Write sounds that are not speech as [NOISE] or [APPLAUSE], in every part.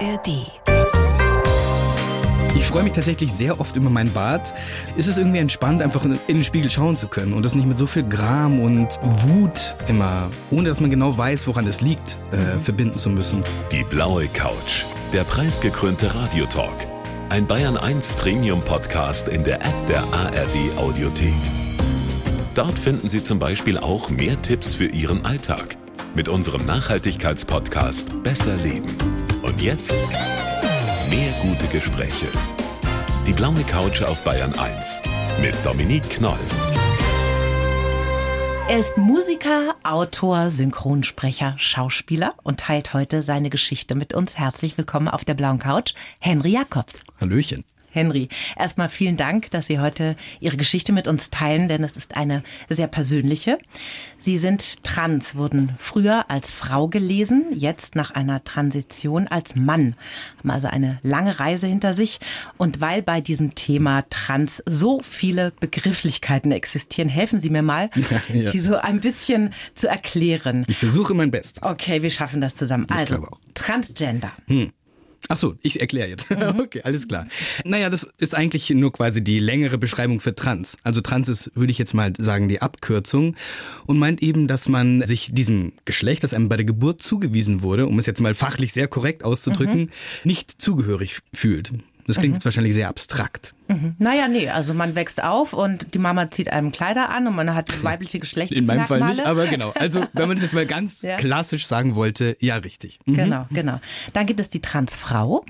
ARD. Ich freue mich tatsächlich sehr oft über mein Bad. Ist es irgendwie entspannt, einfach in den Spiegel schauen zu können und das nicht mit so viel Gram und Wut immer, ohne dass man genau weiß, woran es liegt, äh, verbinden zu müssen. Die blaue Couch, der preisgekrönte Radiotalk. Ein Bayern 1 Premium Podcast in der App der ARD Audiothek. Dort finden Sie zum Beispiel auch mehr Tipps für Ihren Alltag mit unserem Nachhaltigkeitspodcast Besser Leben. Und jetzt mehr gute Gespräche. Die blaue Couch auf Bayern 1 mit Dominique Knoll. Er ist Musiker, Autor, Synchronsprecher, Schauspieler und teilt heute seine Geschichte mit uns. Herzlich willkommen auf der blauen Couch, Henry Jacobs. Hallöchen. Henry, erstmal vielen Dank, dass Sie heute Ihre Geschichte mit uns teilen, denn es ist eine sehr persönliche. Sie sind trans, wurden früher als Frau gelesen, jetzt nach einer Transition als Mann, haben also eine lange Reise hinter sich. Und weil bei diesem Thema trans so viele Begrifflichkeiten existieren, helfen Sie mir mal, [LAUGHS] Ja. die so ein bisschen zu erklären. Ich versuche mein Bestes. Okay, wir schaffen das zusammen. also, glaube auch. Ach so, ich erkläre jetzt. Mhm. [LAUGHS] Okay, alles klar. Naja, das ist eigentlich nur quasi die längere Beschreibung für Trans. Also Trans ist, würde ich jetzt mal sagen, die Abkürzung und meint eben, dass man sich diesem Geschlecht, das einem bei der Geburt zugewiesen wurde, um es jetzt mal fachlich sehr korrekt auszudrücken, Mhm. nicht zugehörig fühlt. Das klingt jetzt wahrscheinlich sehr abstrakt. Naja, nee, also man wächst auf und die Mama zieht einem Kleider an und man hat [LAUGHS] weibliche In Geschlechtsmerkmale. meinem Fall nicht, aber genau. Also, wenn man es jetzt mal ganz [LAUGHS] Ja. klassisch sagen wollte, ja, richtig. Mhm. Genau, genau. Dann gibt es die Transfrau.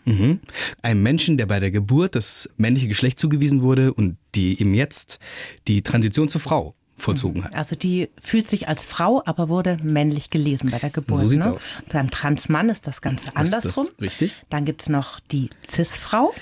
einem Menschen, der bei der Geburt das männliche Geschlecht zugewiesen wurde und die ihm jetzt die Transition zur Frau vollzogen hat. Also die fühlt sich als Frau, aber wurde männlich gelesen bei der Geburt. So sieht's ne? aus. Beim Transmann ist das Ganze Das ist andersrum. richtig. Dann gibt es noch die Cis-Frau.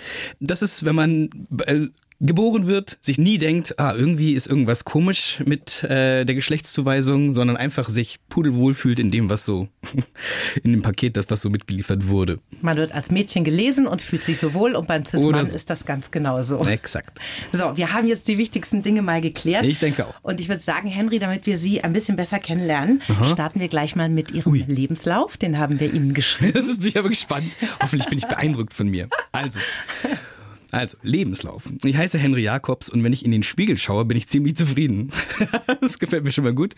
Das ist, wenn man äh, geboren wird, sich nie denkt, ah, irgendwie ist irgendwas komisch mit äh, der Geschlechtszuweisung, sondern einfach sich pudelwohl fühlt in dem, was so, [LAUGHS] in dem Paket, das was so mitgeliefert wurde. Man wird als Mädchen gelesen und fühlt sich so wohl und beim Cis-Mann so. ist das ganz genauso. Exakt. So, wir haben jetzt die wichtigsten Dinge mal geklärt. Ich denke auch. Und ich würde sagen, Henry, damit wir Sie ein bisschen besser kennenlernen, starten wir gleich mal mit Ihrem Ui. Lebenslauf. Den haben wir Ihnen geschrieben. [LAUGHS] Das bin ich aber gespannt. Hoffentlich bin ich beeindruckt von mir. Also. Also, Lebenslauf. Ich heiße Henry Jakobs und wenn ich in den Spiegel schaue, bin ich ziemlich zufrieden. [LAUGHS] das gefällt mir schon mal gut.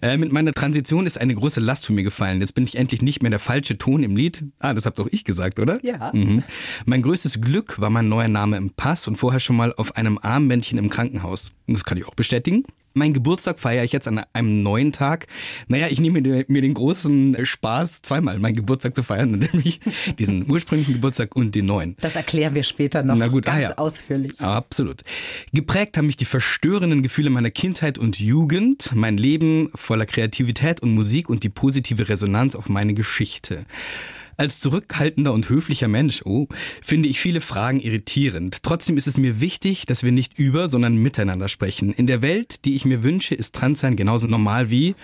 Äh, mit meiner Transition ist eine große Last von mir gefallen. Jetzt bin ich endlich nicht mehr der falsche Ton im Lied. Ah, das habt doch ich gesagt, oder? Ja. Mhm. Mein größtes Glück war mein neuer Name im Pass und vorher schon mal auf einem Armbändchen im Krankenhaus. Das kann ich auch bestätigen. Mein Geburtstag feiere ich jetzt an einem neuen Tag. Naja, ich nehme mir, den großen Spaß, zweimal meinen Geburtstag zu feiern, [LAUGHS] nämlich diesen ursprünglichen Geburtstag und den neuen. Das erklären wir später noch Na gut, ah ganz ja. ausführlich. Absolut. Geprägt haben mich die verstörenden Gefühle meiner Kindheit und Jugend, mein Leben voller Kreativität und Musik und die positive Resonanz auf meine Geschichte. Als zurückhaltender und höflicher Mensch, oh, finde ich viele Fragen irritierend. Trotzdem ist es mir wichtig, dass wir nicht über, sondern miteinander sprechen. In der Welt, die ich mir wünsche, ist Transsein genauso normal wie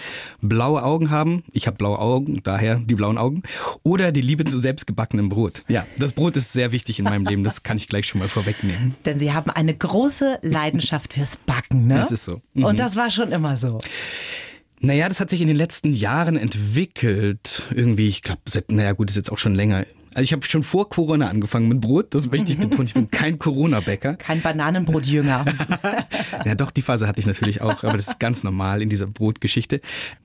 blaue Augen haben. Ich habe blaue Augen, daher die blauen Augen. Oder die Liebe zu selbstgebackenem Brot. Ja, das Brot ist sehr wichtig in meinem Leben. Das kann ich gleich schon mal vorwegnehmen. Denn Sie haben eine große Leidenschaft fürs Backen, ne? Das ist so. Mhm. Und das war schon immer so. Naja, das hat sich in den letzten Jahren entwickelt. Irgendwie, ich glaube, seit, naja gut, ist jetzt auch schon länger. Also ich habe schon vor Corona angefangen mit Brot, das möchte ich betonen. Ich bin kein Corona-Bäcker. Kein Bananenbrotjünger. [LAUGHS] Ja, doch, die Phase hatte ich natürlich auch, aber das ist ganz normal in dieser Brotgeschichte.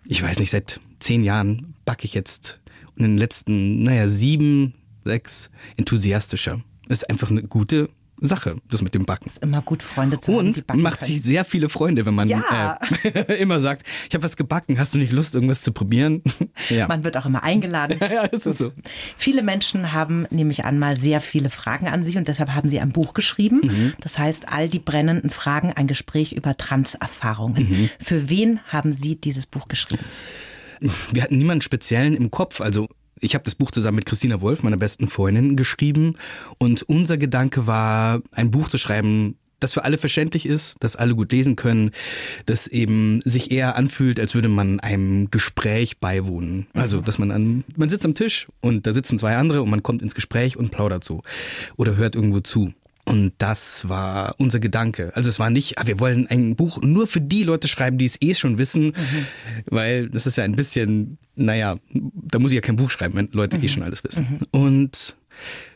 Ich weiß nicht, seit zehn Jahren backe ich jetzt und in den letzten, naja, sieben, sechs enthusiastischer. Das ist einfach eine gute Sache, das mit dem Backen. Immer gut, Freunde zu haben, die Und backen macht können. sich sehr viele Freunde, wenn man Ja. äh, [LAUGHS] immer sagt, ich habe was gebacken, hast du nicht Lust, irgendwas zu probieren? [LAUGHS] ja. Man wird auch immer eingeladen. [LAUGHS] ja, ist so. Viele Menschen haben, nehme ich an, mal sehr viele Fragen an Sie und deshalb haben Sie ein Buch geschrieben. Mhm. Das heißt, all die brennenden Fragen, ein Gespräch über Trans-Erfahrungen. Mhm. Für wen haben Sie dieses Buch geschrieben? Wir hatten niemanden speziellen im Kopf. Also ich habe das Buch zusammen mit Christina Wolf, meiner besten Freundin, geschrieben. Und unser Gedanke war, ein Buch zu schreiben, das für alle verständlich ist, das alle gut lesen können, das eben sich eher anfühlt, als würde man einem Gespräch beiwohnen. Also, dass man an, man sitzt am Tisch und da sitzen zwei andere und man kommt ins Gespräch und plaudert so oder hört irgendwo zu. Und das war unser Gedanke. Also es war nicht, ah, wir wollen ein Buch nur für die Leute schreiben, die es eh schon wissen, weil das ist ja ein bisschen, naja, da muss ich ja kein Buch schreiben, wenn Leute eh schon alles wissen. Und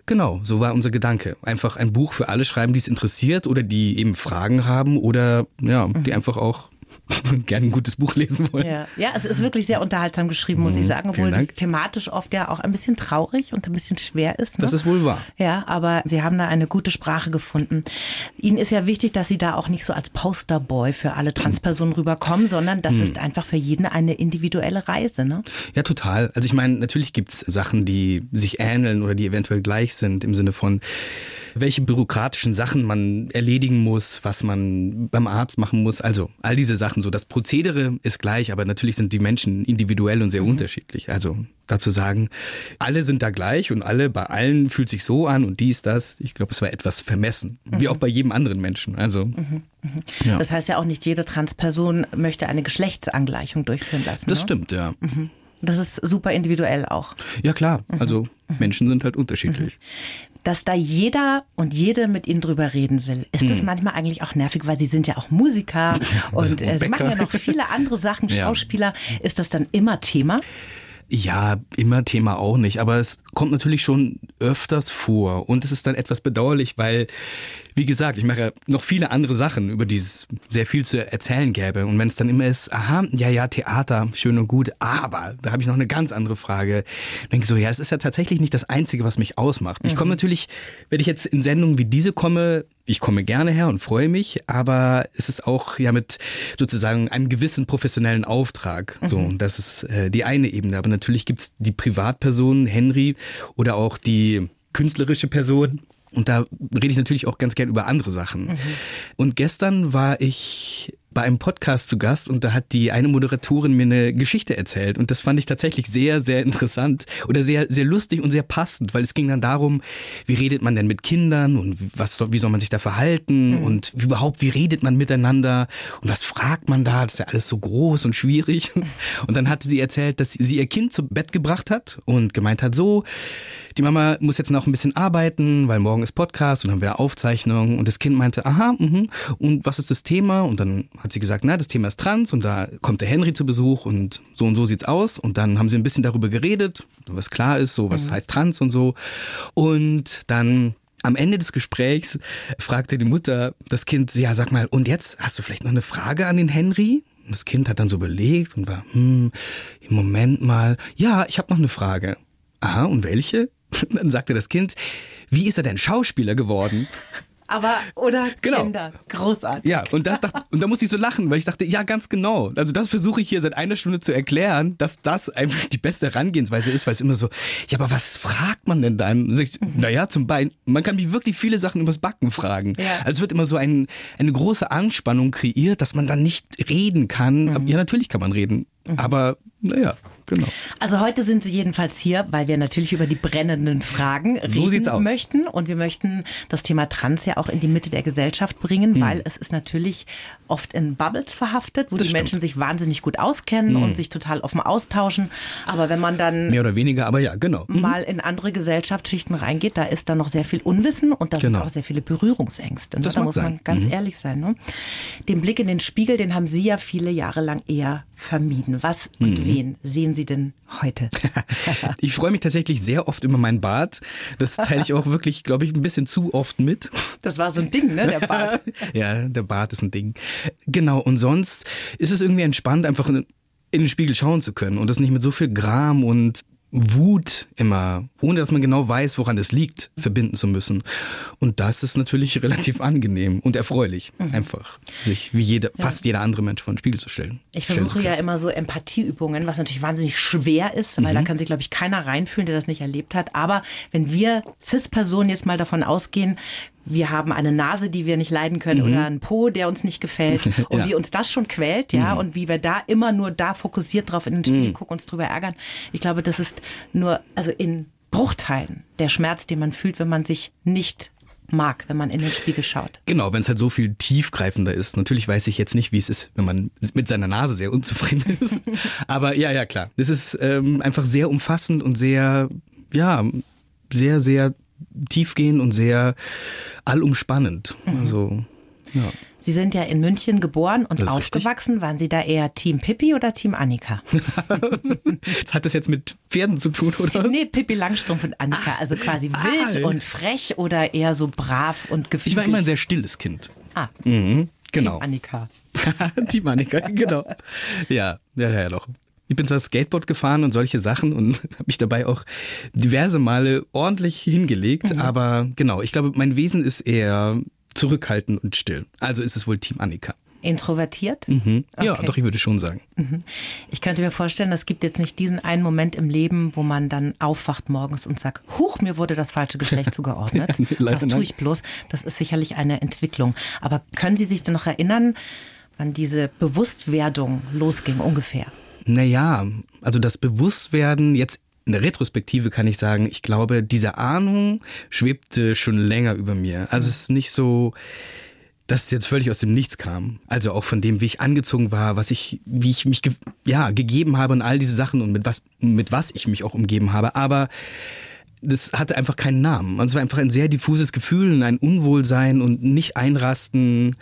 Genau, so war unser Gedanke. Einfach ein Buch für alle schreiben, die es interessiert oder die eben Fragen haben oder ja, die einfach auch [LAUGHS] gerne ein gutes Buch lesen wollen. Ja. ja, es ist wirklich sehr unterhaltsam geschrieben, muss ich Mhm, sagen, obwohl Dank. thematisch oft ja auch ein bisschen traurig und ein bisschen schwer ist. Ne? Das ist wohl wahr. Ja, aber Sie haben da eine gute Sprache gefunden. Ihnen ist ja wichtig, dass Sie da auch nicht so als Posterboy für alle Transpersonen rüberkommen, sondern das ist einfach für jeden eine individuelle Reise. Ne? Ja, total. Also ich meine, natürlich gibt's Sachen, die sich ähneln oder die eventuell gleich sind im Sinne von, welche bürokratischen Sachen man erledigen muss, was man beim Arzt machen muss. Also all diese Sachen. So das Prozedere ist gleich, aber natürlich sind die Menschen individuell und sehr unterschiedlich. Also dazu sagen, alle sind da gleich und alle bei allen fühlt sich so an und dies, das. Ich glaube, es war etwas vermessen, wie auch bei jedem anderen Menschen. Also Ja. Das heißt ja auch nicht jede Transperson möchte eine Geschlechtsangleichung durchführen lassen. das ne? stimmt, ja. Das ist super individuell auch. Ja klar. Also Menschen sind halt unterschiedlich. Dass da jeder und jede mit ihnen drüber reden will. Ist das manchmal eigentlich auch nervig, weil sie sind ja auch Musiker [LAUGHS] und äh, sie machen ja noch viele andere Sachen, [LAUGHS] Ja. Schauspieler. Ist das dann immer Thema? Ja, immer Thema auch nicht, aber es kommt natürlich schon öfters vor und es ist dann etwas bedauerlich, weil, wie gesagt, ich mache ja noch viele andere Sachen, über die es sehr viel zu erzählen gäbe und wenn es dann immer ist, aha, ja, ja, Theater, schön und gut, aber da habe ich noch eine ganz andere Frage. Denke so, ja, es ist ja tatsächlich nicht das Einzige, was mich ausmacht. Ich komme natürlich, wenn ich jetzt in Sendungen wie diese komme, ich komme gerne her und freue mich, aber es ist auch ja mit sozusagen einem gewissen professionellen Auftrag. So, und das ist äh, die eine Ebene. Aber natürlich gibt's die Privatperson, Henry, oder auch die künstlerische Person. Und da rede ich natürlich auch ganz gern über andere Sachen. Und gestern war ich bei einem Podcast zu Gast und da hat die eine Moderatorin mir eine Geschichte erzählt und das fand ich tatsächlich sehr, sehr interessant oder sehr, sehr lustig und sehr passend, weil es ging dann darum, wie redet man denn mit Kindern und was wie soll man sich da verhalten und wie überhaupt, wie redet man miteinander und was fragt man da, das ist ja alles so groß und schwierig. [LAUGHS] Und dann hatte sie erzählt, dass sie ihr Kind zu Bett gebracht hat und gemeint hat, so, die Mama muss jetzt noch ein bisschen arbeiten, weil morgen ist Podcast und dann haben wir Aufzeichnung. Und das Kind meinte, aha, mhm. und was ist das Thema? Und dann hat sie gesagt, na, das Thema ist Trans und da kommt der Henry zu Besuch und so und so sieht's aus. Und dann haben sie ein bisschen darüber geredet, was klar ist, so was heißt Trans und so. Und dann am Ende des Gesprächs fragte die Mutter das Kind, ja, sag mal, und jetzt hast du vielleicht noch eine Frage an den Henry? Und das Kind hat dann so überlegt und war, hm, im Moment mal, ja, ich habe noch eine Frage. Aha, und welche? Und [LAUGHS] dann sagte das Kind, wie ist er denn Schauspieler geworden? Aber, oder Genau. Kinder. Großartig. Ja, und das dacht, und da musste ich so lachen, weil ich dachte, ja, ganz genau. Also das versuche ich hier seit einer Stunde zu erklären, dass das einfach die beste Herangehensweise ist, weil es immer so, ja, aber was fragt man denn dann? Ich, Naja, zum Bein, man kann mich wirklich viele Sachen übers Backen fragen. Ja. Also es wird immer so ein, eine große Anspannung kreiert, dass man dann nicht reden kann. Aber, Ja, natürlich kann man reden, aber naja, genau. Also heute sind Sie jedenfalls hier, weil wir natürlich über die brennenden Fragen So reden möchten. Und wir möchten das Thema Trans ja auch in die Mitte der Gesellschaft bringen, weil es ist natürlich oft in Bubbles verhaftet, wo. Das die stimmt. Menschen sich wahnsinnig gut auskennen und sich total offen austauschen. Aber wenn man dann Mehr oder weniger, aber ja, genau. Mhm. mal in andere Gesellschaftsschichten reingeht, da ist da noch sehr viel Unwissen und da Genau. sind auch sehr viele Berührungsängste. Ne? Das da muss man sein. Mhm. ganz ehrlich sein. Ne? Den Blick in den Spiegel, den haben Sie ja viele Jahre lang eher vermieden. Was und Mhm. wen sehen Sie denn heute? [LAUGHS] Ich freue mich tatsächlich sehr oft über meinen Bart. Das teile ich auch wirklich, glaube ich, ein bisschen zu oft mit. Das war so ein Ding, ne, der Bart. [LAUGHS] ja, der Bart ist ein Ding. Genau, und sonst ist es irgendwie entspannt, einfach in, in den Spiegel schauen zu können und das nicht mit so viel Gram und Wut immer, ohne dass man genau weiß, woran es liegt, verbinden zu müssen. Und das ist natürlich [LAUGHS] relativ angenehm und erfreulich, einfach sich wie jeder, fast jeder andere Mensch vor den Spiegel zu stellen. Ich versuche ja immer so Empathieübungen, was natürlich wahnsinnig schwer ist, weil Mhm. da kann sich, glaube ich, keiner reinfühlen, der das nicht erlebt hat. Aber wenn wir Cis-Personen jetzt mal davon ausgehen, wir haben eine Nase, die wir nicht leiden können oder einen Po, der uns nicht gefällt [LAUGHS] und Mhm. Ja. Mhm. wie uns das schon quält, ja, und wie wir da immer nur da fokussiert drauf in den Spiegel gucken, uns drüber ärgern. Ich glaube, das ist nur, also in Bruchteilen der Schmerz, den man fühlt, wenn man sich nicht mag, wenn man in den Spiegel schaut. Genau, wenn es halt so viel tiefgreifender ist. Natürlich weiß ich jetzt nicht, wie es ist, wenn man mit seiner Nase sehr unzufrieden ist. [LAUGHS] Aber ja, ja, klar. Das ist ähm, einfach sehr umfassend und sehr, ja, sehr, sehr tiefgehend und sehr allumspannend. Also, ja. Sie sind ja in München geboren und Das aufgewachsen. Waren Sie da eher Team Pippi oder Team Annika? [LAUGHS] Hat das jetzt mit Pferden zu tun, oder? was? Nee, Pippi Langstrumpf und Annika. Also quasi wild ah. und frech oder eher so brav und gefügig? Ich war immer ein sehr stilles Kind. ah, Mhm, genau. Team Annika. [LAUGHS] Team Annika, genau. Ja, ja, ja, doch. Ich bin zwar Skateboard gefahren und solche Sachen und [LAUGHS] habe mich dabei auch diverse Male ordentlich hingelegt, Mhm. aber genau, ich glaube, mein Wesen ist eher zurückhaltend und still. Also ist es wohl Team Annika. Introvertiert? Mhm. Ja, Okay. doch, ich würde schon sagen. Ich könnte mir vorstellen, es gibt jetzt nicht diesen einen Moment im Leben, wo man dann aufwacht morgens und sagt, huch, mir wurde das falsche Geschlecht [LAUGHS] zugeordnet. Nee, Was tue ich bloß? Das ist sicherlich eine Entwicklung. Aber können Sie sich denn noch erinnern, wann diese Bewusstwerdung losging ungefähr? Naja, also das Bewusstwerden jetzt in der Retrospektive kann ich sagen, ich glaube, diese Ahnung schwebte schon länger über mir. Also es ist nicht so, dass es jetzt völlig aus dem Nichts kam. Also auch von dem, wie ich angezogen war, was ich, wie ich mich ge ja, gegeben habe und all diese Sachen und mit was, mit was ich mich auch umgeben habe. Aber das hatte einfach keinen Namen. Und es war einfach ein sehr diffuses Gefühl, ein Unwohlsein und nicht einrasten.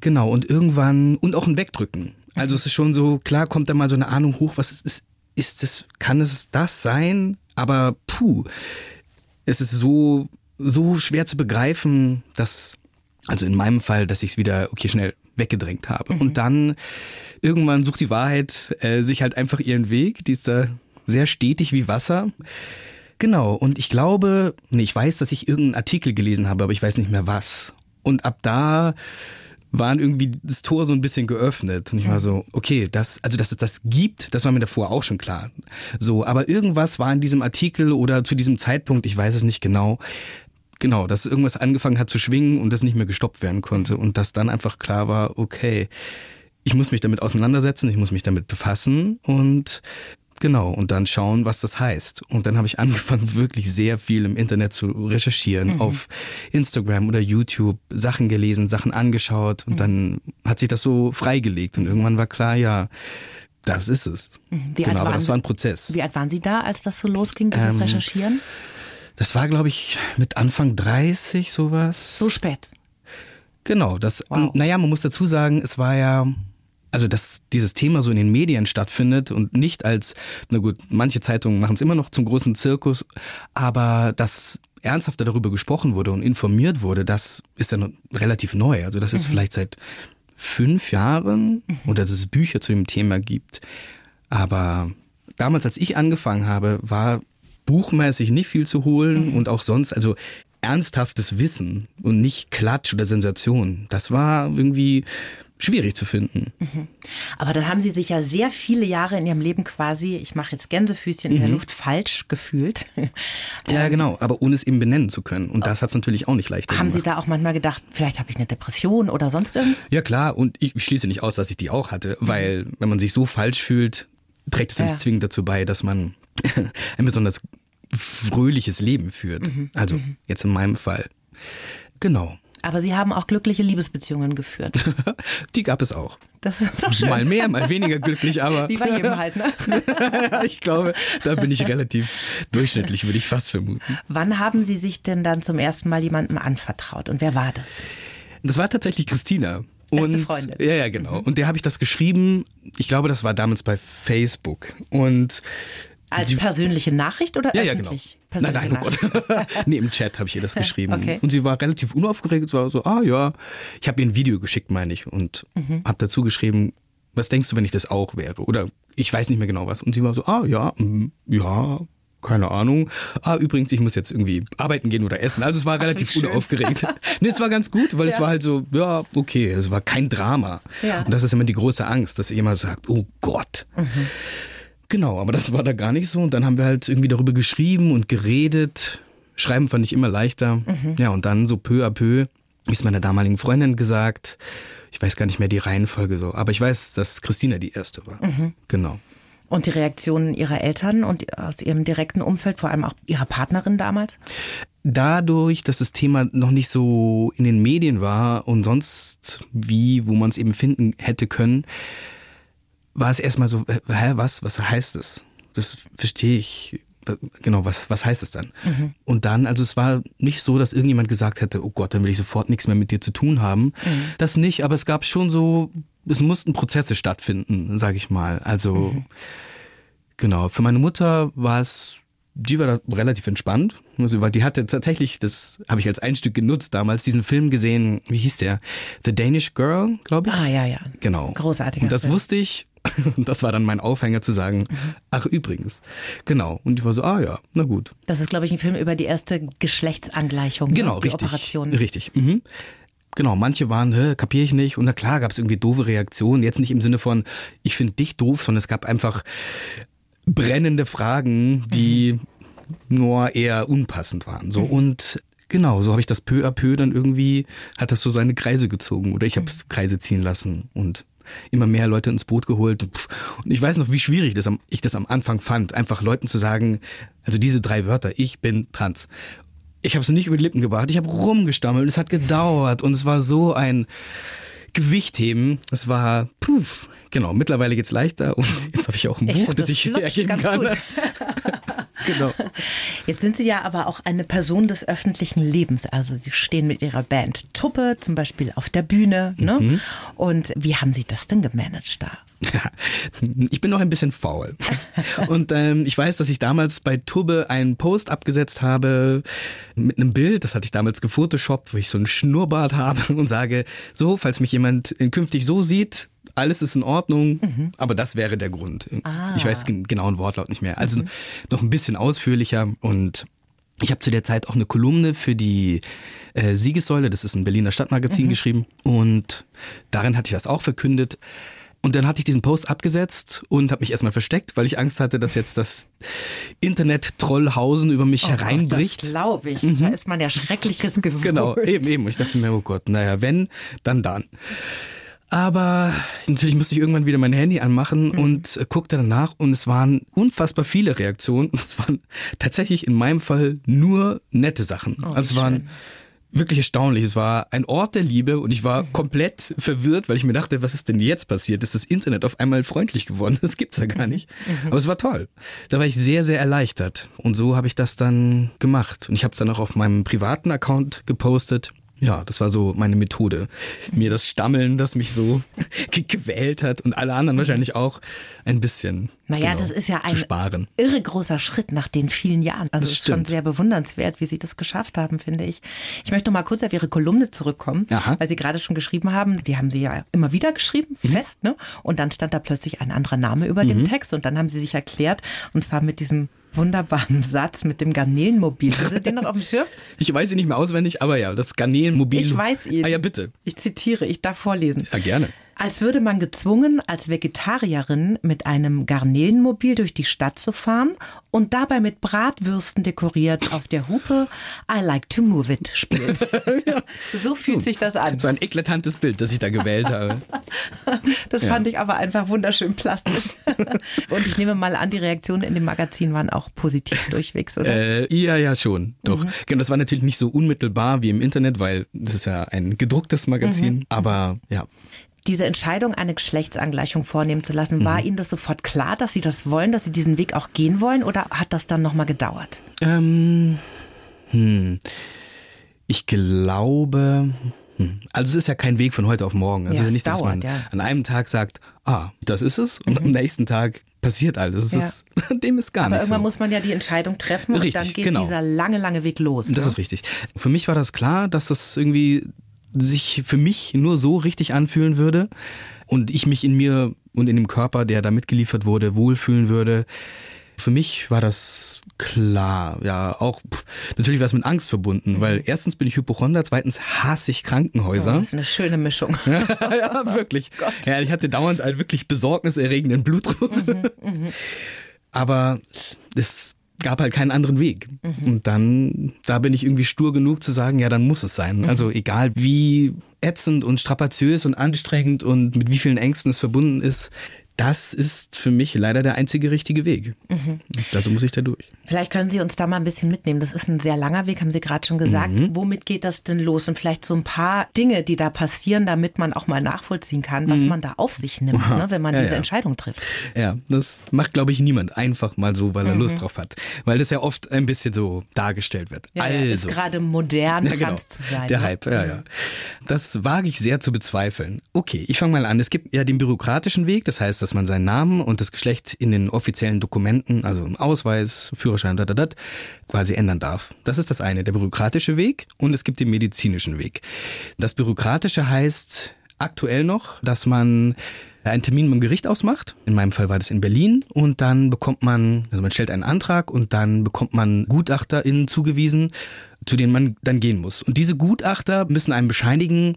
Genau, und irgendwann, und auch ein Wegdrücken. Also es ist schon so, klar kommt da mal so eine Ahnung hoch, was es ist, ist es, kann es das sein? Aber puh, es ist so, so schwer zu begreifen, dass, also in meinem Fall, dass ich es wieder, okay, schnell weggedrängt habe. Und dann irgendwann sucht die Wahrheit äh, sich halt einfach ihren Weg. Die ist da sehr stetig wie Wasser. Genau, und ich glaube, nee, ich weiß, dass ich irgendeinen Artikel gelesen habe, aber ich weiß nicht mehr was. Und ab da waren irgendwie das Tor so ein bisschen geöffnet. Und ich war so, okay, das, also dass es das gibt, das war mir davor auch schon klar. So, aber irgendwas war in diesem Artikel oder zu diesem Zeitpunkt, ich weiß es nicht genau, genau, dass irgendwas angefangen hat zu schwingen und das nicht mehr gestoppt werden konnte. Und dass dann einfach klar war, okay, ich muss mich damit auseinandersetzen, ich muss mich damit befassen und Genau, und dann schauen, was das heißt. Und dann habe ich angefangen, [LAUGHS] wirklich sehr viel im Internet zu recherchieren, auf Instagram oder YouTube, Sachen gelesen, Sachen angeschaut und dann hat sich das so freigelegt und irgendwann war klar, ja, das ist es. Alt genau, aber das Sie- war ein Prozess. Wie alt waren Sie da, als das so losging, dieses Ähm, Recherchieren? Das war, glaube ich, mit Anfang 30 sowas. So spät. Genau, das, Wow. naja, man muss dazu sagen, es war ja, also dass dieses Thema so in den Medien stattfindet und nicht als, na gut, manche Zeitungen machen es immer noch zum großen Zirkus, aber dass ernsthafter darüber gesprochen wurde und informiert wurde, das ist ja noch relativ neu. Also das ist vielleicht seit fünf Jahren oder dass es Bücher zu dem Thema gibt. Aber damals, als ich angefangen habe, war buchmäßig nicht viel zu holen und auch sonst, also ernsthaftes Wissen und nicht Klatsch oder Sensation. Das war irgendwie schwierig zu finden. Aber dann haben Sie sich ja sehr viele Jahre in Ihrem Leben quasi, ich mache jetzt Gänsefüßchen in der Luft, falsch gefühlt. Ja, genau, aber ohne es eben benennen zu können. Und das hat es natürlich auch nicht leichter Haben Sie gemacht. da auch manchmal gedacht, vielleicht habe ich eine Depression oder sonst irgendwas? Ja klar, und ich schließe nicht aus, dass ich die auch hatte, weil wenn man sich so falsch fühlt, trägt es ja nicht zwingend dazu bei, dass man [LAUGHS] ein besonders fröhliches Leben führt. Also jetzt in meinem Fall. Genau. Aber Sie haben auch glückliche Liebesbeziehungen geführt. [LAUGHS] Die gab es auch. Das ist doch schön. Mal mehr, mal weniger glücklich, aber Wie bei jedem halt, ne? [LAUGHS] ich glaube, da bin ich relativ durchschnittlich, würde ich fast vermuten. Wann haben Sie sich denn dann zum ersten Mal jemandem anvertraut und wer war das? Das war tatsächlich Christina. Beste Und, Freundin. Ja, ja, genau. Und der habe ich das geschrieben. Ich glaube, das war damals bei Facebook. Und Als die- persönliche Nachricht oder ja, ja, genau. öffentlich? Nein, nein, oh Gott. [LAUGHS] nee, im Chat habe ich ihr das [LAUGHS] geschrieben. okay. Und sie war relativ unaufgeregt, war so, ah ja. Ich habe ihr ein Video geschickt, meine ich, und Mhm. habe dazu geschrieben, was denkst du, wenn ich das auch wäre? Oder ich weiß nicht mehr genau was. Und sie war so, ah ja, mm, ja, keine Ahnung. Ah, übrigens, ich muss jetzt irgendwie arbeiten gehen oder essen. Also es war relativ schön. unaufgeregt. [LAUGHS] nee, es war ganz gut, weil es war halt so, ja, okay, es war kein Drama. Ja. Und das ist immer die große Angst, dass jemand sagt, oh Gott. Genau, aber das war da gar nicht so. Und dann haben wir halt irgendwie darüber geschrieben und geredet. Schreiben fand ich immer leichter. Ja, und dann so peu à peu, wie es meiner damaligen Freundin gesagt. Ich weiß gar nicht mehr die Reihenfolge so, aber ich weiß, dass Christina die erste war. Genau. Und die Reaktionen Ihrer Eltern und aus Ihrem direkten Umfeld, vor allem auch Ihrer Partnerin damals? Dadurch, dass das Thema noch nicht so in den Medien war und sonst wie, wo man es eben finden hätte können, war es erstmal so, äh, hä, was, was heißt das? Das verstehe ich. genau, was, was heißt es dann? Mhm. Und dann, also es war nicht so, dass irgendjemand gesagt hätte, oh Gott, dann will ich sofort nichts mehr mit dir zu tun haben. Mhm. Das nicht, aber es gab schon so, es mussten Prozesse stattfinden, sage ich mal. Also mhm. genau, für meine Mutter war es die war da relativ entspannt, weil die hatte tatsächlich, das habe ich als Einstück genutzt damals, diesen Film gesehen, wie hieß der? The Danish Girl, glaube ich. Ah, ja, ja. Genau. Großartig. Und das Film. wusste ich, und [LAUGHS] das war dann mein Aufhänger zu sagen, mhm. ach übrigens. Genau. Und die war so, ah ja, na gut. Das ist, glaube ich, ein Film über die erste Geschlechtsangleichung. Ne? Genau, ne? richtig. Operation. Richtig. Mhm. Genau, manche waren, hä, kapiere ich nicht. Und na klar gab es irgendwie doofe Reaktionen. Jetzt nicht im Sinne von, ich finde dich doof, sondern es gab einfach brennende Fragen, die mhm. nur eher unpassend waren. So mhm. und genau, so habe ich das peu à peu dann irgendwie hat das so seine Kreise gezogen oder ich habe es mhm. Kreise ziehen lassen und immer mehr Leute ins Boot geholt. Und ich weiß noch, wie schwierig das am, ich das am Anfang fand, einfach Leuten zu sagen, also diese drei Wörter, ich bin trans. Ich habe es nicht über die Lippen gebracht, ich habe rumgestammelt, es hat gedauert und es war so ein Gewicht heben. Es war, puff, genau, mittlerweile geht's leichter und [LAUGHS] jetzt habe ich auch ein Buch, ich das ich hergeben kann. [LAUGHS] genau. [LAUGHS] Jetzt sind Sie ja aber auch eine Person des öffentlichen Lebens. Also Sie stehen mit Ihrer Band Tuppe zum Beispiel auf der Bühne. Ne? Mhm. Und wie haben Sie das denn gemanagt da? [LAUGHS] ich bin noch ein bisschen faul. Und ähm, ich weiß, dass ich damals bei Tubbe einen Post abgesetzt habe mit einem Bild, das hatte ich damals gefotoshoppt, wo ich so einen Schnurrbart [LAUGHS] habe und sage, so, falls mich jemand künftig so sieht, alles ist in Ordnung, mhm. aber das wäre der Grund. Ah. Ich weiß den genauen Wortlaut nicht mehr. Also mhm. noch ein bisschen ausführlicher und ich habe zu der Zeit auch eine Kolumne für die äh, Siegessäule, das ist ein Berliner Stadtmagazin, mhm. geschrieben und darin hatte ich das auch verkündet. Und dann hatte ich diesen Post abgesetzt und habe mich erstmal versteckt, weil ich Angst hatte, dass jetzt das Internet-Trollhausen über mich oh hereinbricht. Gott, das glaube ich. Mhm. Da ist man ja Schreckliches gewöhnt. [LAUGHS] Genau, eben, eben. Ich dachte mir, oh Gott, naja, wenn, dann dann. Aber natürlich musste ich irgendwann wieder mein Handy anmachen mhm. und äh, guckte danach und es waren unfassbar viele Reaktionen. Es waren tatsächlich in meinem Fall nur nette Sachen. Oh, also es waren schön wirklich erstaunlich. Es war ein Ort der Liebe und ich war komplett verwirrt, weil ich mir dachte, was ist denn jetzt passiert? Ist das Internet auf einmal freundlich geworden? [LAUGHS] Das gibt's ja gar nicht. Mhm. Aber es war toll. Da war ich sehr, sehr erleichtert. Und so habe ich das dann gemacht. Und ich habe es dann auch auf meinem privaten Account gepostet. Ja, das war so meine Methode. Mir das Stammeln, das mich so [LAUGHS] gequält hat und alle anderen wahrscheinlich auch ein bisschen. Naja, genau, das ist ja ein sparen. irre großer Schritt nach den vielen Jahren. Also es ist schon sehr bewundernswert, wie Sie das geschafft haben, finde ich. Ich möchte noch mal kurz auf Ihre Kolumne zurückkommen, Aha. weil Sie gerade schon geschrieben haben. Die haben Sie ja immer wieder geschrieben, mhm. fest, ne? Und dann stand da plötzlich ein anderer Name über mhm. dem Text und dann haben Sie sich erklärt und zwar mit diesem wunderbaren [LAUGHS] Satz mit dem Garnelenmobil. Haben Sie den noch auf dem Schirm? [LAUGHS] Ich weiß ihn nicht mehr auswendig, aber ja, das Garnelenmobil. Ich weiß ihn. Ah ja, bitte. Ich zitiere, ich darf vorlesen. Ja, gerne. Als würde man gezwungen, als Vegetarierin mit einem Garnelenmobil durch die Stadt zu fahren und dabei mit Bratwürsten dekoriert auf der Hupe I like to move it spielen. [LAUGHS] ja. So fühlt sich das an. So ein eklatantes Bild, das ich da gewählt habe. Das ja. fand ich aber einfach wunderschön plastisch. [LAUGHS] und ich nehme mal an, die Reaktionen in dem Magazin waren auch positiv durchwegs, oder? Äh, ja, ja, schon. Doch. Mhm. Genau, das war natürlich nicht so unmittelbar wie im Internet, weil das ist ja ein gedrucktes Magazin. Mhm. Aber ja diese Entscheidung, eine Geschlechtsangleichung vornehmen zu lassen, mhm. war Ihnen das sofort klar, dass Sie das wollen, dass Sie diesen Weg auch gehen wollen oder hat das dann nochmal gedauert? Ähm, hm. Ich glaube, hm. also es ist ja kein Weg von heute auf morgen. Also ja, es ist nicht, dauert, dass man ja. an einem Tag sagt, ah, das ist es und mhm. am nächsten Tag passiert alles. Ja. Ist, [LAUGHS] dem ist gar Aber nicht irgendwann so. muss man ja die Entscheidung treffen richtig, und dann geht genau. dieser lange, lange Weg los. Das ne? ist richtig. Für mich war das klar, dass das irgendwie sich für mich nur so richtig anfühlen würde und ich mich in mir und in dem Körper, der da mitgeliefert wurde, wohlfühlen würde. Für mich war das klar, ja, auch pff, natürlich war es mit Angst verbunden, mhm. weil erstens bin ich Hypochonder, zweitens hasse ich Krankenhäuser. Oh, das ist eine schöne Mischung. [LAUGHS] ja, wirklich. Gott. Ja, ich hatte dauernd einen wirklich besorgniserregenden Blutdruck. Mhm, mh. Aber es gab halt keinen anderen Weg. Mhm. Und dann, da bin ich irgendwie stur genug zu sagen, ja, dann muss es sein. Mhm. Also egal wie ätzend und strapaziös und anstrengend und mit wie vielen Ängsten es verbunden ist, das ist für mich leider der einzige richtige Weg. Mhm. Also muss ich da durch. Vielleicht können Sie uns da mal ein bisschen mitnehmen. Das ist ein sehr langer Weg, haben Sie gerade schon gesagt. Mhm. Womit geht das denn los? Und vielleicht so ein paar Dinge, die da passieren, damit man auch mal nachvollziehen kann, was mhm. man da auf sich nimmt, ne, wenn man ja, diese ja. Entscheidung trifft. Ja, das macht, glaube ich, niemand einfach mal so, weil er mhm. Lust drauf hat. Weil das ja oft ein bisschen so dargestellt wird. Ja, also. Ist gerade modern, [LAUGHS] ja, genau. zu sein. Der ne? Hype, ja, ja. Das wage ich sehr zu bezweifeln. Okay, ich fange mal an. Es gibt ja den bürokratischen Weg, das heißt, dass man seinen Namen und das Geschlecht in den offiziellen Dokumenten, also im Ausweis, Führerschein, da, da, da, quasi ändern darf. Das ist das eine, der bürokratische Weg und es gibt den medizinischen Weg. Das bürokratische heißt aktuell noch, dass man einen Termin beim Gericht ausmacht. In meinem Fall war das in Berlin. Und dann bekommt man, also man stellt einen Antrag und dann bekommt man GutachterInnen zugewiesen, zu denen man dann gehen muss. Und diese Gutachter müssen einem bescheinigen,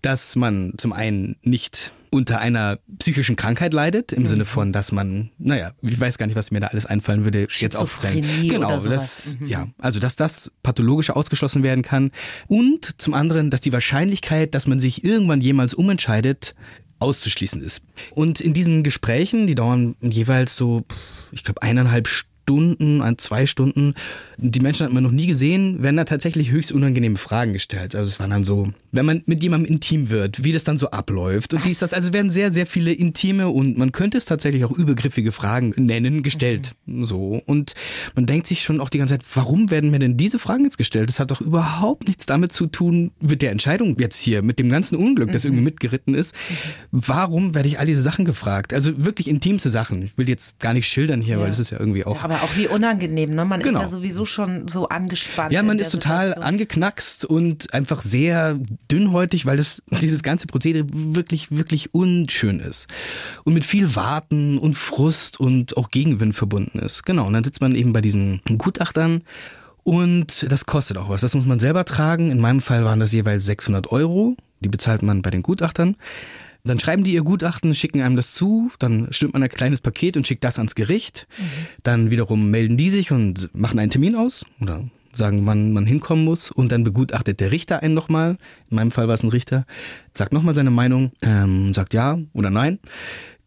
dass man zum einen nicht unter einer psychischen Krankheit leidet, im mhm. Sinne von, dass man, naja, ich weiß gar nicht, was mir da alles einfallen würde, jetzt aufzählen. Genau, das, mhm. ja, also dass das pathologisch ausgeschlossen werden kann. Und zum anderen, dass die Wahrscheinlichkeit, dass man sich irgendwann jemals umentscheidet, auszuschließen ist. Und in diesen Gesprächen, die dauern jeweils so, ich glaube, eineinhalb Stunden, an zwei Stunden. Die Menschen hat man noch nie gesehen, werden da tatsächlich höchst unangenehme Fragen gestellt. Also es waren dann so, wenn man mit jemandem intim wird, wie das dann so abläuft. Und dies, das, also werden sehr, sehr viele intime und man könnte es tatsächlich auch übergriffige Fragen nennen, gestellt. Mhm. So. Und man denkt sich schon auch die ganze Zeit, warum werden mir denn diese Fragen jetzt gestellt? Das hat doch überhaupt nichts damit zu tun, mit der Entscheidung jetzt hier, mit dem ganzen Unglück, das mhm. irgendwie mitgeritten ist. Warum werde ich all diese Sachen gefragt? Also wirklich intimste Sachen. Ich will jetzt gar nicht schildern hier, ja. weil es ist ja irgendwie auch. Ja, aber auch wie unangenehm, ne? Man genau. ist ja sowieso schon so angespannt. Ja, man ist total Situation. angeknackst und einfach sehr dünnhäutig, weil das, dieses ganze Prozedere wirklich, wirklich unschön ist. Und mit viel Warten und Frust und auch Gegenwind verbunden ist. Genau. Und dann sitzt man eben bei diesen Gutachtern und das kostet auch was. Das muss man selber tragen. In meinem Fall waren das jeweils 600 Euro. Die bezahlt man bei den Gutachtern. Dann schreiben die ihr Gutachten, schicken einem das zu, dann stimmt man ein kleines Paket und schickt das ans Gericht. Mhm. Dann wiederum melden die sich und machen einen Termin aus oder sagen, wann man hinkommen muss und dann begutachtet der Richter einen nochmal. In meinem Fall war es ein Richter, sagt nochmal seine Meinung, ähm, sagt ja oder nein.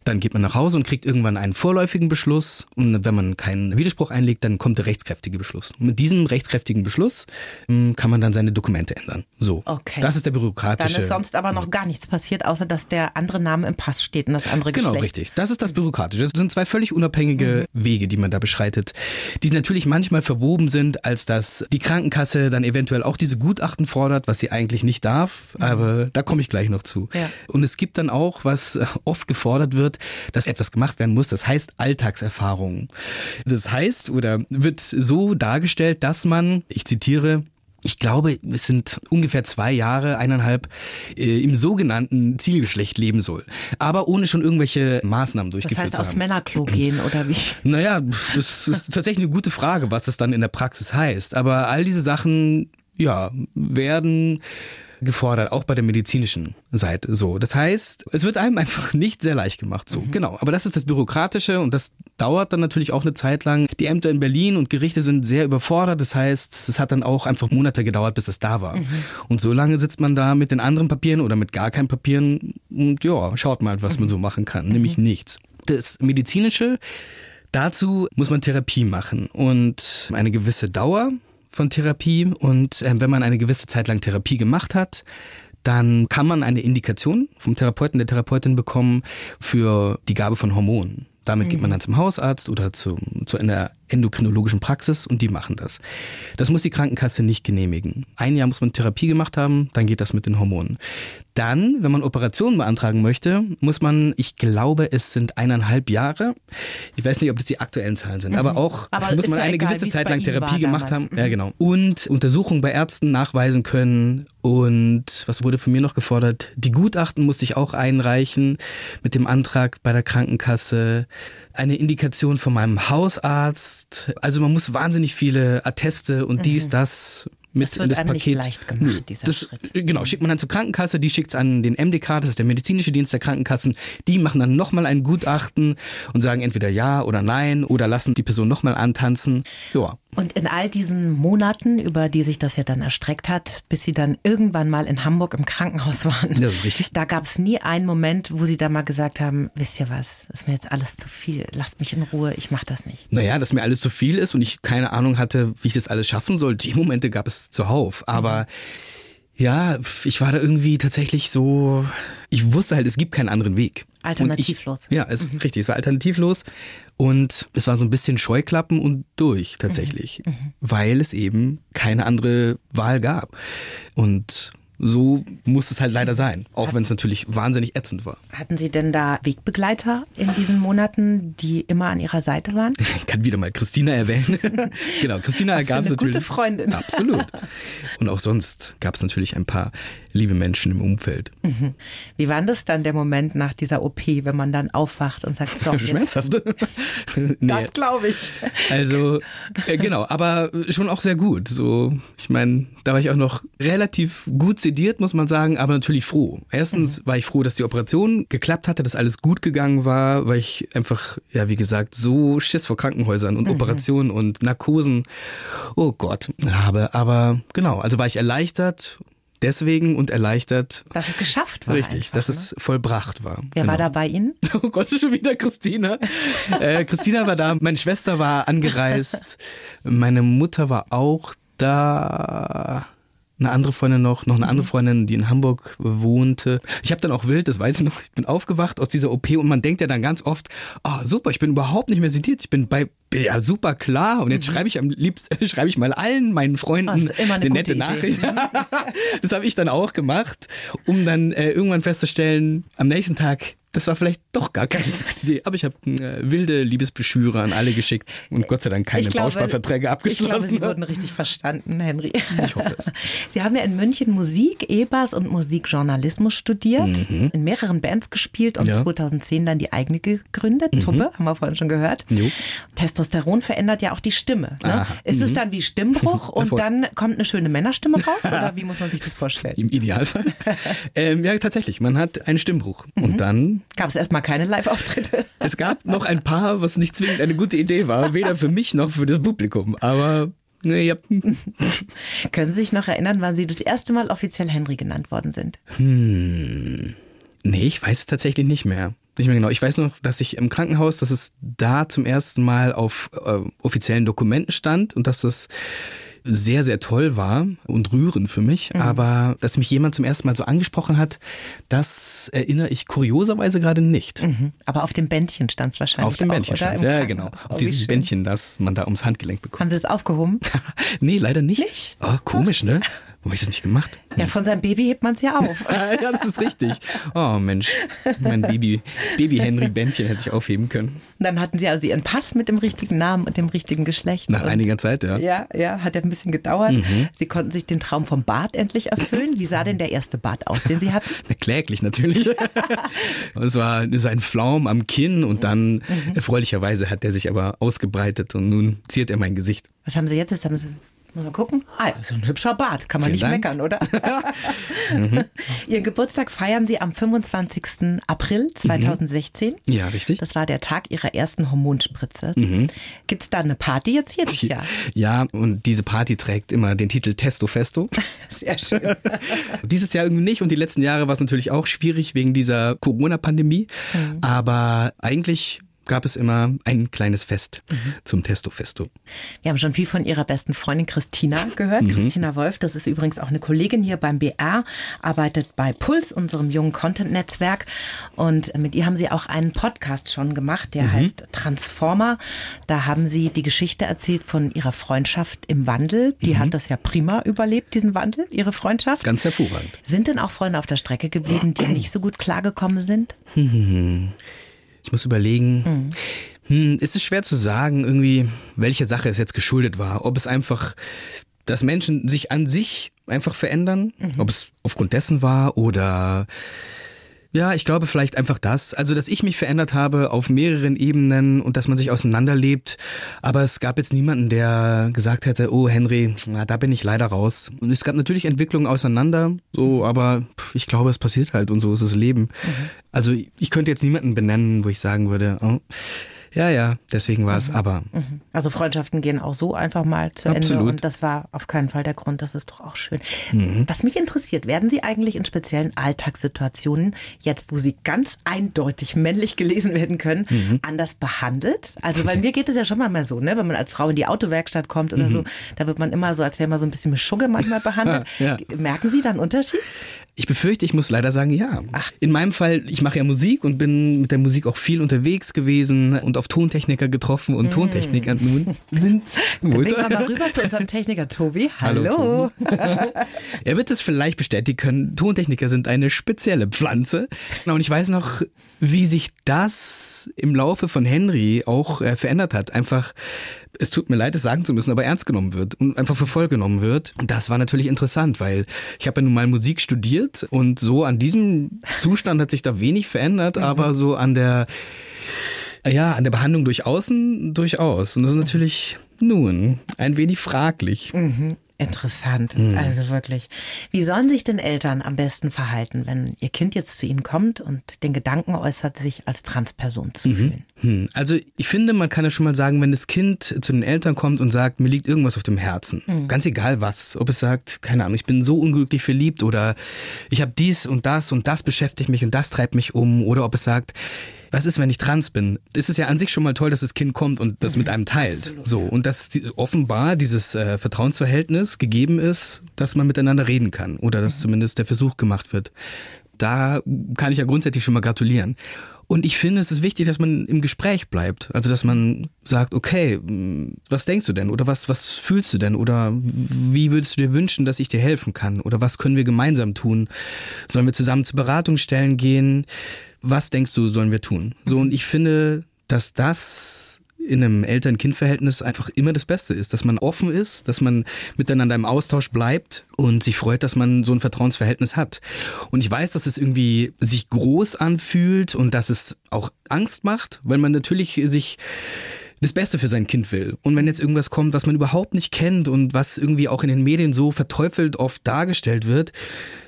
Dann geht man nach Hause und kriegt irgendwann einen vorläufigen Beschluss. Und wenn man keinen Widerspruch einlegt, dann kommt der rechtskräftige Beschluss. Und mit diesem rechtskräftigen Beschluss hm, kann man dann seine Dokumente ändern. So. Okay. Das ist der bürokratische. Dann ist sonst aber noch gar nichts passiert, außer dass der andere Name im Pass steht und das andere genau, Geschlecht. Genau, richtig. Das ist das Bürokratische. Das sind zwei völlig unabhängige mhm. Wege, die man da beschreitet, die natürlich manchmal verwoben sind, als dass die Krankenkasse dann eventuell auch diese Gutachten fordert, was sie eigentlich nicht darf. Mhm. Aber da komme ich gleich noch zu. Ja. Und es gibt dann auch, was oft gefordert wird, dass etwas gemacht werden muss. Das heißt Alltagserfahrung. Das heißt oder wird so dargestellt, dass man, ich zitiere, ich glaube, es sind ungefähr zwei Jahre, eineinhalb, äh, im sogenannten Zielgeschlecht leben soll. Aber ohne schon irgendwelche Maßnahmen durchgeführt das heißt, zu haben. aus Männerklo gehen oder wie? [LAUGHS] Naja, das ist tatsächlich eine gute Frage, was das dann in der Praxis heißt. Aber all diese Sachen, ja, werden gefordert, auch bei der medizinischen Seite. So, das heißt, es wird einem einfach [LAUGHS] nicht sehr leicht gemacht. So, mhm. genau. Aber das ist das Bürokratische und das dauert dann natürlich auch eine Zeit lang. Die Ämter in Berlin und Gerichte sind sehr überfordert. Das heißt, es hat dann auch einfach Monate gedauert, bis es da war. Mhm. Und so lange sitzt man da mit den anderen Papieren oder mit gar keinen Papieren und ja, schaut mal, was mhm. man so machen kann. Nämlich mhm. nichts. Das medizinische Dazu muss man Therapie machen und eine gewisse Dauer von Therapie und äh, wenn man eine gewisse Zeit lang Therapie gemacht hat, dann kann man eine Indikation vom Therapeuten, der Therapeutin bekommen für die Gabe von Hormonen. Damit geht man mhm. dann zum Hausarzt oder zum, zu einer endokrinologischen Praxis und die machen das. Das muss die Krankenkasse nicht genehmigen. Ein Jahr muss man Therapie gemacht haben, dann geht das mit den Hormonen. Dann, wenn man Operationen beantragen möchte, muss man, ich glaube, es sind eineinhalb Jahre. Ich weiß nicht, ob das die aktuellen Zahlen sind, mhm. aber auch aber muss man ja eine egal, gewisse Zeit lang Therapie gemacht haben. Mhm. Ja, genau. Und Untersuchungen bei Ärzten nachweisen können. Und was wurde von mir noch gefordert? Die Gutachten musste ich auch einreichen mit dem Antrag bei der Krankenkasse. Eine Indikation von meinem Hausarzt. Also man muss wahnsinnig viele Atteste und dies, mhm. das mit das wird in das einem Paket. Nicht leicht gemacht, dieser das, Schritt. Genau, schickt man dann zur Krankenkasse, die schickt es an den MDK, das ist der medizinische Dienst der Krankenkassen. Die machen dann nochmal ein Gutachten und sagen entweder ja oder nein oder lassen die Person nochmal antanzen. Ja, Und in all diesen Monaten, über die sich das ja dann erstreckt hat, bis Sie dann irgendwann mal in Hamburg im Krankenhaus waren. Das ist richtig. Da gab es nie einen Moment, wo Sie da mal gesagt haben, wisst ihr was, ist mir jetzt alles zu viel, lasst mich in Ruhe, ich mache das nicht. Naja, dass mir alles zu viel ist und ich keine Ahnung hatte, wie ich das alles schaffen soll. Die Momente gab es zuhauf. Aber mhm. ja, ich war da irgendwie tatsächlich so, ich wusste halt, es gibt keinen anderen Weg. Alternativlos. Ich, ja, ist mhm. richtig, es war alternativlos. Und es war so ein bisschen Scheuklappen und durch tatsächlich, mhm. mhm. weil es eben keine andere Wahl gab. Und so muss es halt leider sein, auch wenn es natürlich wahnsinnig ätzend war. Hatten Sie denn da Wegbegleiter in diesen Monaten, die immer an Ihrer Seite waren? [LAUGHS] Ich kann wieder mal Christina erwähnen. [LAUGHS] genau, Christina gab es natürlich. Gute Freundin. Absolut. Und auch sonst gab es natürlich ein paar liebe Menschen im Umfeld. Mhm. Wie war das dann der Moment nach dieser OP, wenn man dann aufwacht und sagt, so, [LAUGHS] Schmerzhaft. [LAUGHS] nee. Das glaube ich. Also, äh, genau, aber schon auch sehr gut. So, ich meine, da war ich auch noch relativ gut sediert, muss man sagen, aber natürlich froh. Erstens mhm. war ich froh, dass die Operation geklappt hatte, dass alles gut gegangen war, weil ich einfach, ja, wie gesagt, so Schiss vor Krankenhäusern und mhm. Operationen und Narkosen, oh Gott, habe. Aber genau, also war ich erleichtert deswegen und erleichtert. Dass es geschafft war. Richtig, einfach, dass ne? es vollbracht war. Wer genau. war da bei Ihnen? [LAUGHS] Oh Gott, schon wieder Christina. äh, Christina war da, meine Schwester war angereist, meine Mutter war auch da eine andere Freundin noch, noch eine andere mhm. Freundin, die in Hamburg wohnte. Ich habe dann auch wild, das weiß ich noch, ich bin aufgewacht aus dieser OP und man denkt ja dann ganz oft, oh super, ich bin überhaupt nicht mehr sediert, ich bin bei ja super klar und jetzt mhm. schreibe ich am liebsten [LAUGHS] schreibe ich mal allen meinen Freunden oh, eine, eine nette Nachricht. [LAUGHS] das habe ich dann auch gemacht, um dann äh, irgendwann festzustellen, am nächsten Tag das war vielleicht doch gar keine [LAUGHS] Idee. Aber ich habe äh, wilde Liebesbeschwüre an alle geschickt und Gott sei Dank keine glaube, Bausparverträge abgeschlossen. Ich glaube, Sie wurden richtig verstanden, Henry. Ich hoffe es. [LAUGHS] Sie haben ja in München Musik, E-Bass und Musikjournalismus studiert, mhm. in mehreren Bands gespielt und ja. 2010 dann die eigene gegründet. Mhm. Tubbe, haben wir vorhin schon gehört. Jo. Testosteron verändert ja auch die Stimme. Ne? Ist mhm. es dann wie Stimmbruch [LAUGHS] und dann kommt eine schöne Männerstimme raus? Oder wie muss man sich das vorstellen? Im Idealfall. ähm, ja, tatsächlich. Man hat einen Stimmbruch und mhm. dann Gab es erstmal keine Live-Auftritte? [LAUGHS] Es gab noch ein paar, was nicht zwingend eine gute Idee war, weder für mich noch für das Publikum. Aber Nee, ja. Können Sie sich noch erinnern, wann Sie das erste Mal offiziell Henry genannt worden sind? Hm. Nee, ich weiß es tatsächlich nicht mehr. Nicht mehr genau. Ich weiß noch, dass ich im Krankenhaus, dass es da zum ersten Mal auf äh, offiziellen Dokumenten stand und dass das sehr, sehr toll war und rührend für mich. Mhm. Aber dass mich jemand zum ersten Mal so angesprochen hat, das erinnere ich kurioserweise gerade nicht. Mhm. Aber auf dem Bändchen stand es wahrscheinlich. Auf dem Bändchen stand es, ja, genau. Auf oh, diesem Bändchen, das man da ums Handgelenk bekommt. Haben Sie es aufgehoben? [LAUGHS] nee, leider nicht. Nicht? Oh, komisch, ne? [LAUGHS] Warum habe ich das nicht gemacht? Ja, von seinem Baby hebt man es ja auf. [LAUGHS] ja, das ist richtig. Oh Mensch, mein Baby, Baby Henry Bändchen hätte ich aufheben können. Dann hatten Sie also Ihren Pass mit dem richtigen Namen und dem richtigen Geschlecht. Nach einiger Zeit, ja. Ja, ja, hat ja ein bisschen gedauert. Mhm. Sie konnten sich den Traum vom Bart endlich erfüllen. Wie sah denn der erste Bart aus, den Sie hatten? [LAUGHS] kläglich natürlich. [LAUGHS] es war so ein Flaum am Kinn und dann, mhm. erfreulicherweise, hat der sich aber ausgebreitet und nun ziert er mein Gesicht. Was haben Sie jetzt? Jetzt haben Sie Mal gucken. Ah, so ein hübscher Bart. Kann man Vielen nicht Dank. meckern, oder? [LAUGHS] mhm. Ihren Geburtstag feiern Sie am 25. April 2016. Mhm. Ja, richtig. Das war der Tag Ihrer ersten Hormonspritze. Mhm. Gibt es da eine Party jetzt hier dieses Jahr? Ja, und diese Party trägt immer den Titel Testo Festo. [LAUGHS] Sehr schön. [LAUGHS] dieses Jahr irgendwie nicht und die letzten Jahre war es natürlich auch schwierig wegen dieser Corona-Pandemie. Mhm. Aber eigentlich gab es immer ein kleines Fest mhm. zum Testo Festo. Wir haben schon viel von Ihrer besten Freundin Christina gehört. Mhm. Christina Wolf, das ist übrigens auch eine Kollegin hier beim BR, arbeitet bei Puls, unserem jungen Content-Netzwerk. Und mit ihr haben Sie auch einen Podcast schon gemacht, der mhm. heißt Transformer. Da haben Sie die Geschichte erzählt von Ihrer Freundschaft im Wandel. Die mhm. hat das ja prima überlebt, diesen Wandel, Ihre Freundschaft. Ganz hervorragend. Sind denn auch Freunde auf der Strecke geblieben, die [CLEARS THROAT] nicht so gut klargekommen sind? [CLEARS THROAT] [CLEARS THROAT] Ich muss überlegen. Mhm. Hm, ist es schwer zu sagen, irgendwie, welche Sache es jetzt geschuldet war. Ob es einfach, dass Menschen sich an sich einfach verändern, mhm. ob es aufgrund dessen war oder ja, ich glaube vielleicht einfach das. Also, dass ich mich verändert habe auf mehreren Ebenen und dass man sich auseinanderlebt. Aber es gab jetzt niemanden, der gesagt hätte, oh Henry, na, da bin ich leider raus. Und es gab natürlich Entwicklungen auseinander, so, aber ich glaube, es passiert halt und so ist das Leben. Mhm. Also, ich könnte jetzt niemanden benennen, wo ich sagen würde, oh, Ja, ja, deswegen war es, Mhm. aber Also Freundschaften gehen auch so einfach mal zu Ende Absolut. und das war auf keinen Fall der Grund, das ist doch auch schön. Mhm. Was mich interessiert, werden Sie eigentlich in speziellen Alltagssituationen, jetzt wo Sie ganz eindeutig männlich gelesen werden können, Mhm. anders behandelt? Also bei mir geht es ja schon mal so, ne? wenn man als Frau in die Autowerkstatt kommt oder so, da wird man immer so, als wäre man so ein bisschen mit Schugge manchmal behandelt. Mhm. [LAUGHS] Ja. Merken Sie da einen Unterschied? Ich befürchte, ich muss leider sagen, ja. In meinem Fall, ich mache ja Musik und bin mit der Musik auch viel unterwegs gewesen und auf Tontechniker getroffen und Tontechniker nun sind. [LAUGHS] Wo ist er? mal rüber zu unserem Techniker Tobi. [LAUGHS] Hallo, Hallo. Er wird es vielleicht bestätigen können, Tontechniker sind eine spezielle Pflanze. Und ich weiß noch, wie sich das im Laufe von Henry auch äh, verändert hat. Einfach, es tut mir leid, es sagen zu müssen, aber ernst genommen wird und einfach für voll genommen wird. Und das war natürlich interessant, weil ich habe ja nun mal Musik studiert und so an diesem Zustand hat sich da wenig verändert, aber so an der ja, an der Behandlung durch Außen durchaus. Und das ist natürlich nun ein wenig fraglich. Interessant, Mhm. also wirklich. Wie sollen sich denn Eltern am besten verhalten, wenn ihr Kind jetzt zu ihnen kommt und den Gedanken äußert, sich als Transperson zu fühlen? Hm, Also ich finde, man kann ja schon mal sagen, wenn das Kind zu den Eltern kommt und sagt, mir liegt irgendwas auf dem Herzen, ganz egal was, ob es sagt, keine Ahnung, ich bin so unglücklich verliebt oder ich habe dies und das und das beschäftigt mich und das treibt mich um oder ob es sagt, was ist, wenn ich trans bin? Es ist ja an sich schon mal toll, dass das Kind kommt und das mit einem teilt. so und dass offenbar dieses äh, Vertrauensverhältnis gegeben ist, dass man miteinander reden kann oder dass zumindest der Versuch gemacht wird. Da kann ich ja grundsätzlich schon mal gratulieren. Und ich finde, es ist wichtig, dass man im Gespräch bleibt. Also, dass man sagt, okay, was denkst du denn? Oder was, was fühlst du denn? Oder wie würdest du dir wünschen, dass ich dir helfen kann? Oder was können wir gemeinsam tun? Sollen wir zusammen zu Beratungsstellen gehen? Was denkst du, sollen wir tun? So, und ich finde, dass das in einem Eltern-Kind-Verhältnis einfach immer das Beste ist, dass man offen ist, dass man miteinander im Austausch bleibt und sich freut, dass man so ein Vertrauensverhältnis hat. Und ich weiß, dass es irgendwie sich groß anfühlt und dass es auch Angst macht, weil man natürlich sich das Beste für sein Kind will. Und wenn jetzt irgendwas kommt, was man überhaupt nicht kennt und was irgendwie auch in den Medien so verteufelt oft dargestellt wird,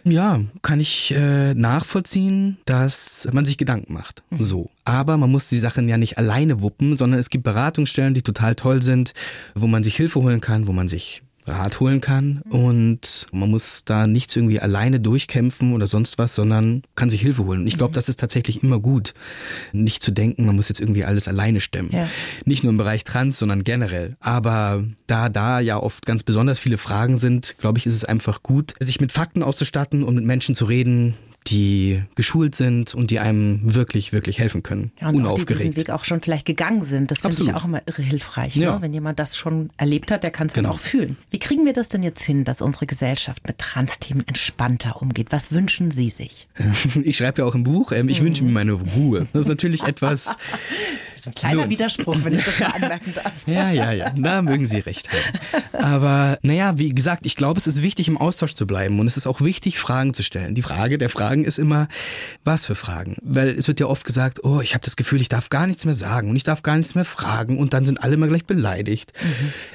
ja, kann ich äh, nachvollziehen, dass man sich Gedanken macht. So. Aber man muss die Sachen ja nicht alleine wuppen, sondern es gibt Beratungsstellen, die total toll sind, wo man sich Hilfe holen kann, wo man sich Rat holen kann und man muss da nichts irgendwie alleine durchkämpfen oder sonst was, sondern kann sich Hilfe holen. Und ich glaube, das ist tatsächlich immer gut, nicht zu denken, man muss jetzt irgendwie alles alleine stemmen. Ja. Nicht nur im Bereich Trans, sondern generell. Aber da da ja oft ganz besonders viele Fragen sind, glaube ich, ist es einfach gut, sich mit Fakten auszustatten und mit Menschen zu reden, die geschult sind und die einem wirklich, wirklich helfen können. Ja, und auch die diesen Unaufgeregt. Weg auch schon vielleicht gegangen sind. Das finde ich auch immer irre hilfreich. Ja. Ne? Wenn jemand das schon erlebt hat, der kann es Genau. dann auch fühlen. Wie kriegen wir das denn jetzt hin, dass unsere Gesellschaft mit Trans-Themen entspannter umgeht? Was wünschen Sie sich? [LAUGHS] Ich schreibe ja auch im Buch, ähm, ich wünsche mir meine Ruhe. Das ist natürlich etwas, [LAUGHS] ein kleiner Nun. Widerspruch, wenn ich das mal [LAUGHS] anmerken darf. Ja, ja, ja, da mögen Sie recht haben. Aber naja, wie gesagt, ich glaube, es ist wichtig, im Austausch zu bleiben und es ist auch wichtig, Fragen zu stellen. Die Frage der Fragen ist immer, was für Fragen? Weil es wird ja oft gesagt, oh, ich habe das Gefühl, ich darf gar nichts mehr sagen und ich darf gar nichts mehr fragen und dann sind alle immer gleich beleidigt.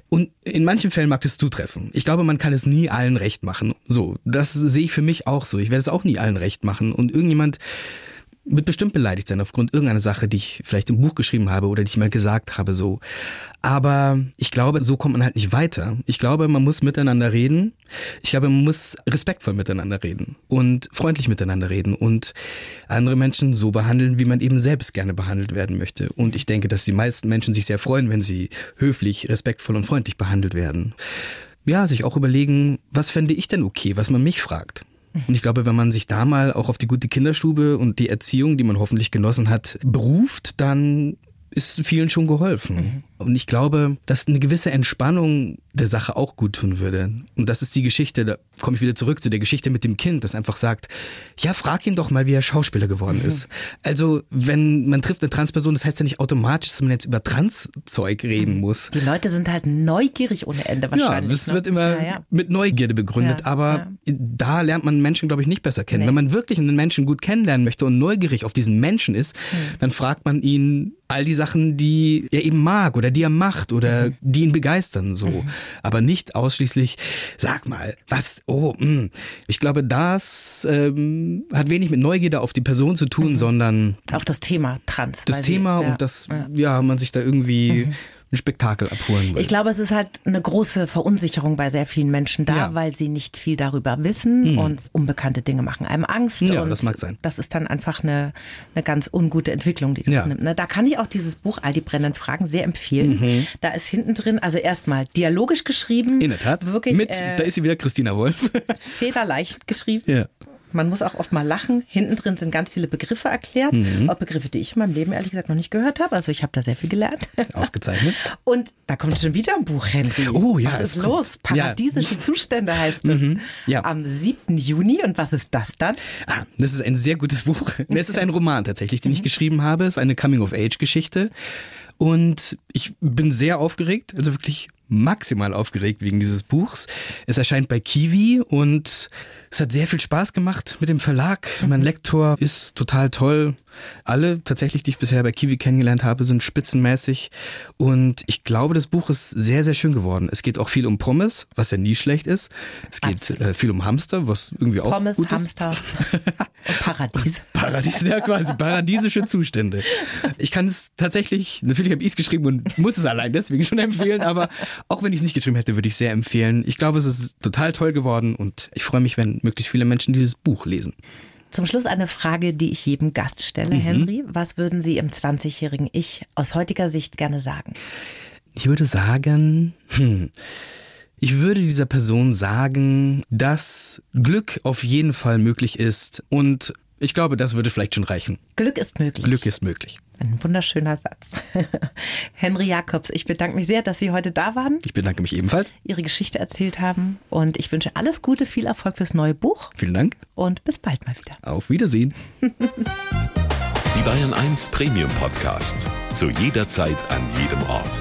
Und in manchen Fällen mag das zutreffen. Ich glaube, man kann es nie allen recht machen. So, das sehe ich für mich auch so. Ich werde es auch nie allen recht machen und irgendjemand wird bestimmt beleidigt sein aufgrund irgendeiner Sache, die ich vielleicht im Buch geschrieben habe oder die ich mal gesagt habe, so. Aber ich glaube, so kommt man halt nicht weiter. Ich glaube, man muss miteinander reden. Ich glaube, man muss respektvoll miteinander reden und freundlich miteinander reden und andere Menschen so behandeln, wie man eben selbst gerne behandelt werden möchte. Und ich denke, dass die meisten Menschen sich sehr freuen, wenn sie höflich, respektvoll und freundlich behandelt werden. Ja, sich auch überlegen, was fände ich denn okay, was man mich fragt. Und ich glaube, wenn man sich da mal auch auf die gute Kinderstube und die Erziehung, die man hoffentlich genossen hat, beruft, dann ist vielen schon geholfen. Und ich glaube, dass eine gewisse Entspannung der Sache auch gut tun würde. Und das ist die Geschichte, da komme ich wieder zurück zu der Geschichte mit dem Kind, das einfach sagt, ja, frag ihn doch mal, wie er Schauspieler geworden ist. Also, wenn man trifft eine Transperson, das heißt ja nicht automatisch, dass man jetzt über Transzeug reden muss. Die Leute sind halt neugierig ohne Ende Ja, wahrscheinlich. das ne? wird immer Ja, ja. mit Neugierde begründet, Ja, aber ja. da lernt man Menschen, glaube ich, nicht besser kennen. Nee. Wenn man wirklich einen Menschen gut kennenlernen möchte und neugierig auf diesen Menschen ist, Hm. dann fragt man ihn all die Sachen, die er eben mag oder die er macht oder Mhm. die ihn begeistern, so. Aber nicht ausschließlich, sag mal, was, oh, mh. Hm. Ich glaube, das ähm, hat wenig mit Neugierde auf die Person zu tun, mhm. sondern auch das Thema Trans. Das Thema sie, ja, und das, ja. ja, man sich da irgendwie mhm ein Spektakel abholen will. Ich glaube, es ist halt eine große Verunsicherung bei sehr vielen Menschen da, ja. weil sie nicht viel darüber wissen mhm. und unbekannte Dinge machen einem Angst. Ja, das mag sein. Das ist dann einfach eine, eine ganz ungute Entwicklung, die das ja. nimmt. Ne? Da kann ich auch dieses Buch All die brennenden Fragen sehr empfehlen. Mhm. Da ist hinten drin, also erstmal dialogisch geschrieben. In der Tat. Wirklich, Mit, äh, da ist sie wieder Christina Wolf. [LAUGHS] Federleicht geschrieben. Ja. Man muss auch oft mal lachen. Hinten drin sind ganz viele Begriffe erklärt. Mhm. Auch Begriffe, die ich in meinem Leben ehrlich gesagt noch nicht gehört habe. Also ich habe da sehr viel gelernt. [LAUGHS] Ausgezeichnet. Und da kommt schon wieder ein Buch, Henry. Oh ja. Was ist los? Paradiesische ja. Zustände heißt es. Mhm. Ja. Am 7. Juni. Und was ist das dann? Ah, das ist ein sehr gutes Buch. Es ist ein Roman tatsächlich, den ich mhm. geschrieben habe. Es ist eine Coming-of-Age-Geschichte. Und ich bin sehr aufgeregt, also wirklich maximal aufgeregt wegen dieses Buchs. Es erscheint bei Kiwi und es hat sehr viel Spaß gemacht mit dem Verlag. Mein mhm. Lektor ist total toll. Alle tatsächlich, die ich bisher bei Kiwi kennengelernt habe, sind spitzenmäßig. Und ich glaube, das Buch ist sehr, sehr schön geworden. Es geht auch viel um Pommes, was ja nie schlecht ist. Es geht äh, viel um Hamster, was irgendwie auch Pommes, gut ist. Hamster und [LAUGHS] Paradies. [LAUGHS] Paradies, ja quasi, paradiesische Zustände. Ich kann es tatsächlich, natürlich habe ich es geschrieben und muss es allein deswegen schon empfehlen, aber auch wenn ich es nicht geschrieben hätte, würde ich sehr empfehlen. Ich glaube, es ist total toll geworden und ich freue mich, wenn möglichst viele Menschen dieses Buch lesen. Zum Schluss eine Frage, die ich jedem Gast stelle, mhm. Henry. Was würden Sie im 20-jährigen Ich aus heutiger Sicht gerne sagen? Ich würde sagen, hm, ich würde dieser Person sagen, dass Glück auf jeden Fall möglich ist und ich glaube, das würde vielleicht schon reichen. Glück ist möglich. Glück ist möglich. Ein wunderschöner Satz. [LAUGHS] Henry Jacobs, ich bedanke mich sehr, dass Sie heute da waren. Ich bedanke mich ebenfalls. Ihre Geschichte erzählt haben und ich wünsche alles Gute, viel Erfolg fürs neue Buch. Vielen Dank. Und bis bald mal wieder. Auf Wiedersehen. Die Bayern 1 Premium Podcasts. Zu jeder Zeit, an jedem Ort.